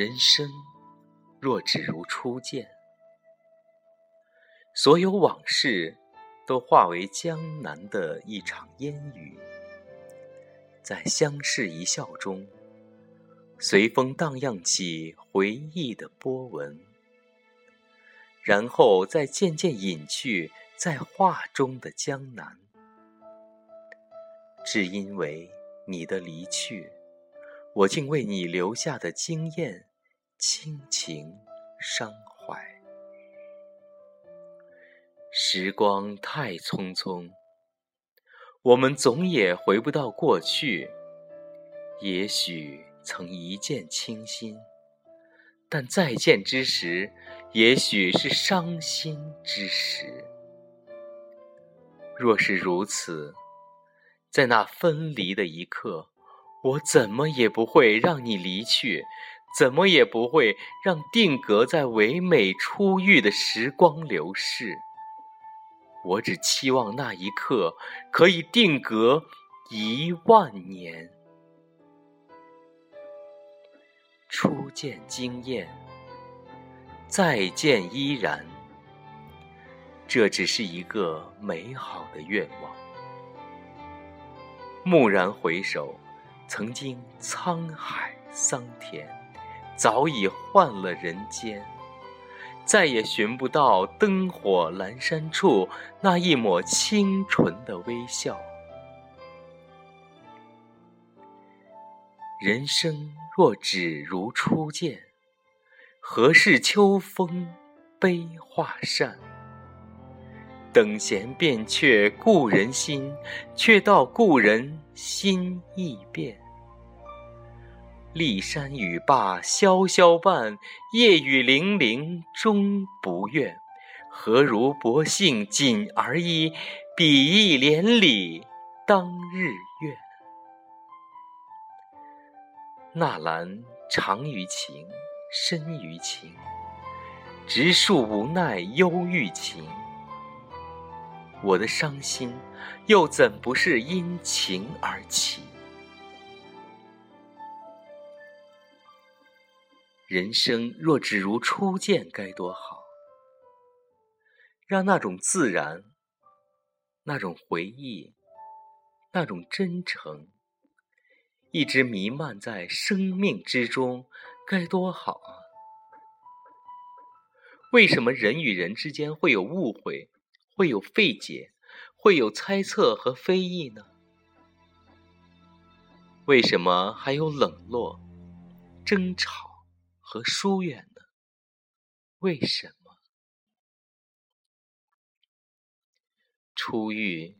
人生若只如初见，所有往事都化为江南的一场烟雨，在相视一笑中，随风荡漾起回忆的波纹，然后再渐渐隐去在画中的江南。只因为你的离去，我竟为你留下的经验亲情伤怀。时光太匆匆，我们总也回不到过去。也许曾一见倾心，但再见之时，也许是伤心之时。若是如此，在那分离的一刻，我怎么也不会让你离去，怎么也不会让定格在唯美初遇的时光流逝。我只期望那一刻可以定格一万年。初见惊艳，再见依然。这只是一个美好的愿望。蓦然回首，曾经沧海桑田，早已换了人间，再也寻不到灯火阑珊处那一抹清纯的微笑。人生若只如初见，何事秋风悲画扇？等闲变却故人心，却道故人心易变。骊山语罢萧萧伴，夜雨霖铃终不怨。何如薄幸锦儿衣，比翼连理当日愿。纳兰长于情，深于情，直树无奈忧郁情。我的伤心，又怎不是因情而起？人生若只如初见，该多好！让那种自然，那种回忆，那种真诚，一直弥漫在生命之中，该多好啊！为什么人与人之间会有误会？会有费解，会有猜测和非议呢？为什么还有冷落、争吵和疏远呢？为什么？初遇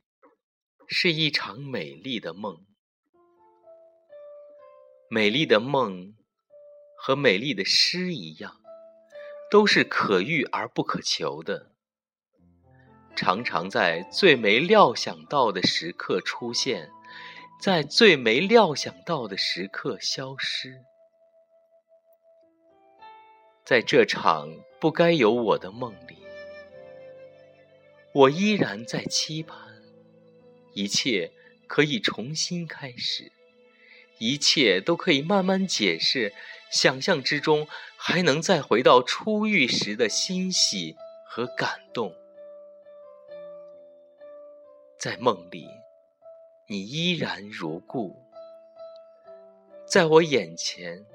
是一场美丽的梦，美丽的梦和美丽的诗一样，都是可遇而不可求的。常常在最没料想到的时刻出现，在最没料想到的时刻消失。在这场不该有我的梦里，我依然在期盼，一切可以重新开始，一切都可以慢慢解释，想象之中还能再回到初遇时的欣喜和感动。在梦里，你依然如故；在我眼前，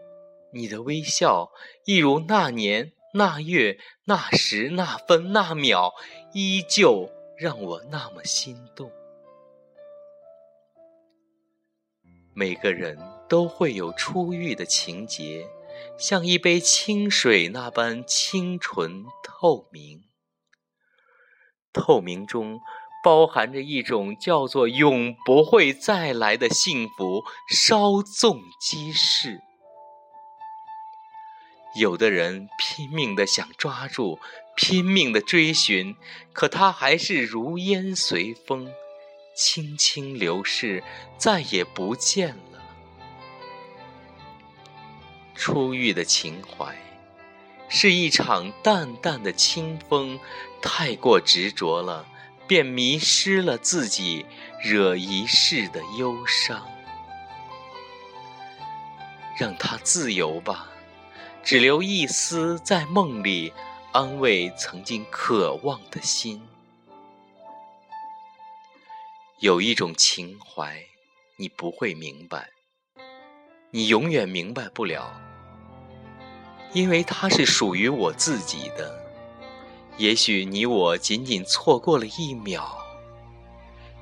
你的微笑一如那年那月那时那分那秒，依旧让我那么心动。每个人都会有初遇的情节，像一杯清水那般清纯透明，透明中。包含着一种叫做永不会再来的幸福，稍纵即逝。有的人拼命的想抓住，拼命的追寻，可它还是如烟随风，轻轻流逝，再也不见了。初遇的情怀，是一场淡淡的清风，太过执着了。便迷失了自己，惹一世的忧伤。让它自由吧，只留一丝在梦里安慰曾经渴望的心。有一种情怀，你不会明白，你永远明白不了，因为它是属于我自己的。也许你我仅仅错过了一秒，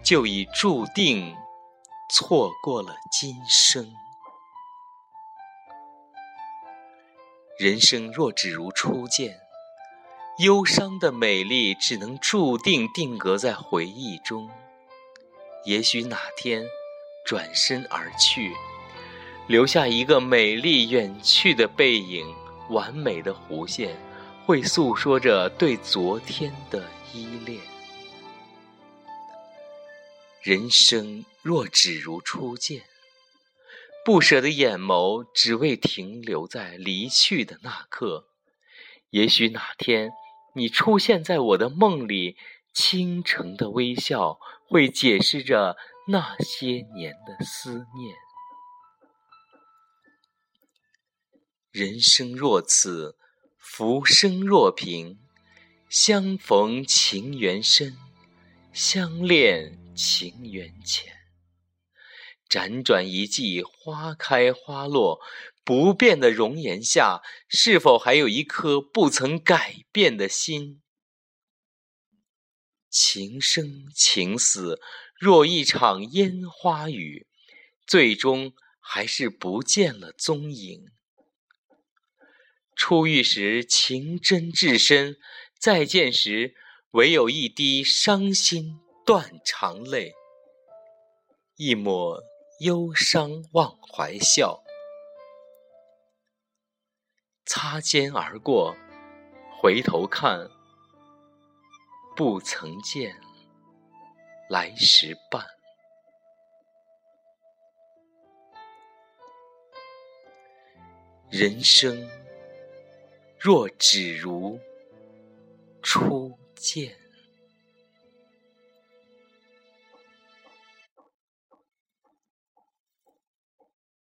就已注定错过了今生。人生若只如初见，忧伤的美丽只能注定定格在回忆中。也许哪天转身而去，留下一个美丽远去的背影，完美的弧线，会诉说着对昨天的依恋。人生若只如初见。不舍的眼眸，只为停留在离去的那刻。也许哪天，你出现在我的梦里，倾城的微笑，会解释着那些年的思念。人生若此，浮生若萍，相逢情缘深，相恋情缘浅。辗转一季，花开花落，不变的容颜下，是否还有一颗不曾改变的心？情生情死，若一场烟花雨，最终还是不见了踪影。初遇时情真至深，再见时唯有一滴伤心断肠泪，一抹。忧伤忘怀笑，擦肩而过，回头看，不曾见来时伴。人生若只如初见。